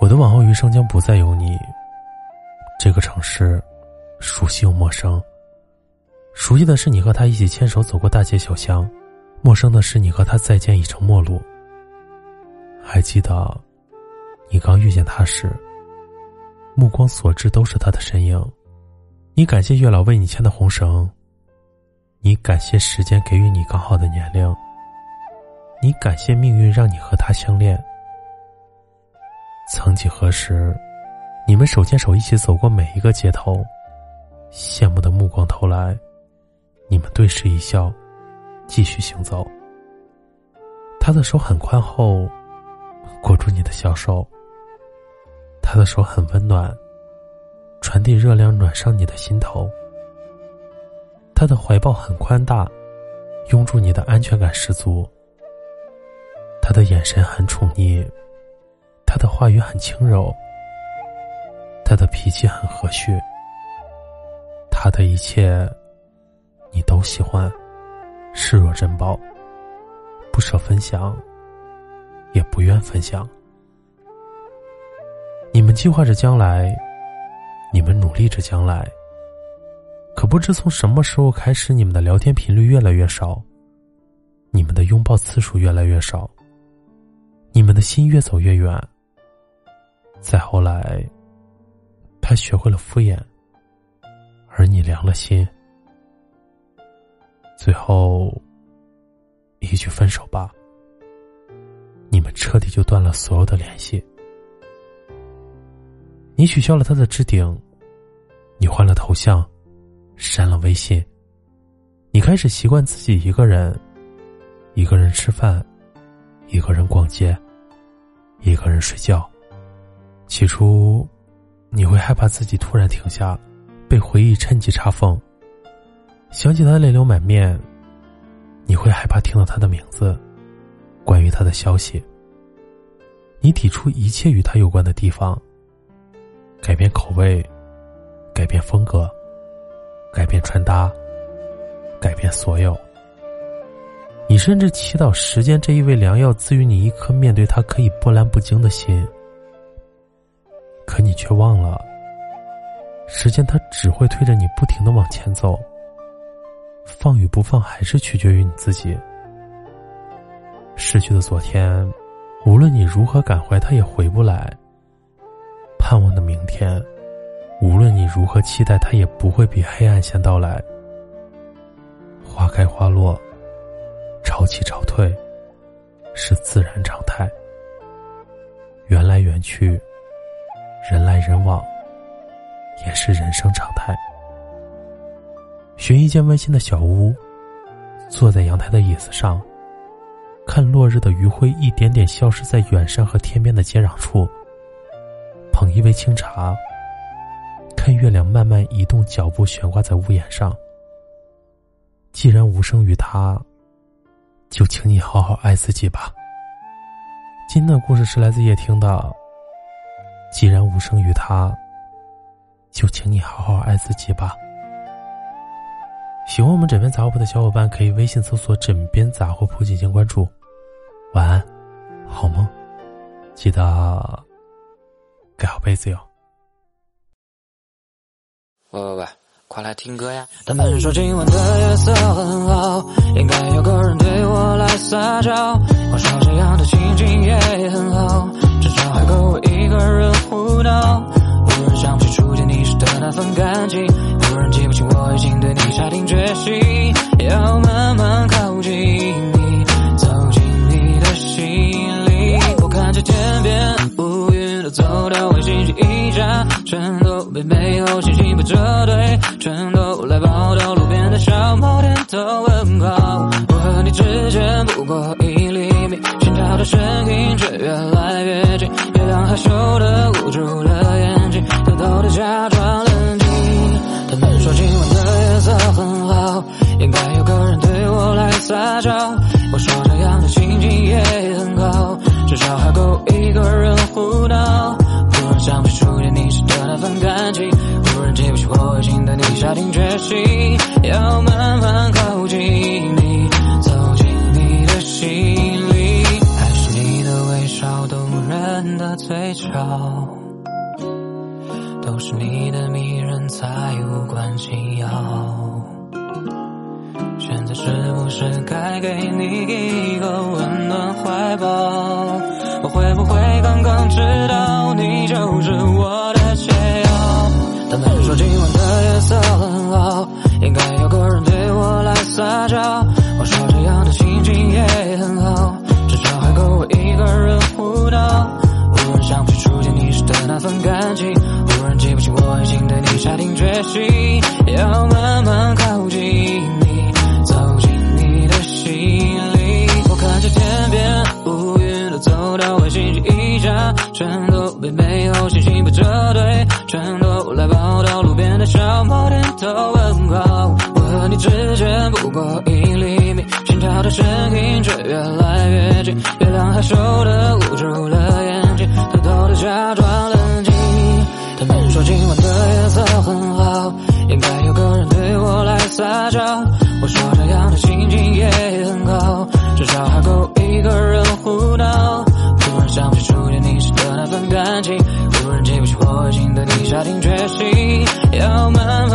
我的往后余生将不再有你。这个城市，熟悉又陌生。熟悉的是你和他一起牵手走过大街小巷，陌生的是你和他再见已成陌路。还记得，你刚遇见他时，目光所至都是他的身影。你感谢月老为你牵的红绳，你感谢时间给予你刚好的年龄，你感谢命运让你和他相恋。曾几何时，你们手牵手一起走过每一个街头，羡慕的目光投来，你们对视一笑，继续行走。他的手很宽厚，裹住你的小手。他的手很温暖，传递热量暖上你的心头。他的怀抱很宽大，拥住你的安全感十足。他的眼神很宠溺。他的话语很轻柔，他的脾气很和煦，他的一切你都喜欢，视若珍宝，不舍分享，也不愿分享。你们计划着将来，你们努力着将来，可不知从什么时候开始，你们的聊天频率越来越少，你们的拥抱次数越来越少，你们的心越走越远。再后来，他学会了敷衍，而你凉了心。最后，一句分手吧，你们彻底就断了所有的联系。你取消了他的置顶，你换了头像，删了微信。你开始习惯自己一个人，一个人吃饭，一个人逛街，一个人睡觉。起初，你会害怕自己突然停下，被回忆趁机插缝。想起他泪流满面，你会害怕听到他的名字，关于他的消息。你抵触一切与他有关的地方，改变口味，改变风格，改变穿搭，改变所有。你甚至祈祷时间这一味良药赐予你一颗面对他可以波澜不惊的心。可你却忘了，时间它只会推着你不停的往前走。放与不放还是取决于你自己。逝去的昨天，无论你如何感怀，它也回不来。盼望的明天，无论你如何期待，它也不会比黑暗先到来。花开花落，潮起潮退，是自然常态。缘来缘去。人来人往，也是人生常态。寻一间温馨的小屋，坐在阳台的椅子上，看落日的余晖一点点消失在远山和天边的接壤处。捧一杯清茶，看月亮慢慢移动，脚步悬挂在屋檐上。既然无声于他，就请你好好爱自己吧。今天的故事是来自夜听的。既然无声于他，就请你好好爱自己吧。喜欢我们枕边杂货铺的小伙伴，可以微信搜索“枕边杂货铺”进行关注。晚安，好梦，记得盖好被子哟。喂喂喂，快来听歌呀！他们说今晚的夜色很好，应该有个人对我来撒娇。我说这样的情景也很好，至少还够我一个人胡闹。忽然想不起初见你时的那份感情，忽然记不清我已经对你下定决心，要慢慢靠近你，走进你的心里。我看着天边乌云都走到卫星去一家，全都被美好星星被折堆，全都来报道路边的小猫点头问好。我和你之间不过一厘米，心跳的声音却越来越近，月亮害羞的捂住了眼睛，偷偷的假装冷静。他们说今晚的夜色很好，应该有个人对我来撒娇。我说这样的情景也很好，至少还够一个人下定决心，要慢慢靠近你，走进你的心里。还是你的微笑动人的嘴角，都是你的迷人才无关紧要。现在是不是该给你一个温暖怀抱？我会不会刚刚知道忽然记不清我已经对你下定决心，要慢慢靠近你，走进你的心里。我看着天边乌云都走到卫星去一家，全都被美好星星被折堆，全都来报道路边的小猫点头问好。我和你之间不过一厘米，心跳的声音却越来越近，月亮害羞的说今晚的夜色很好，应该有个人对我来撒娇。我说这样的心情也很好，至少还够一个人胡闹。突然想起初见你时的那份感情，忽然记不起我已经对你下定决心，要慢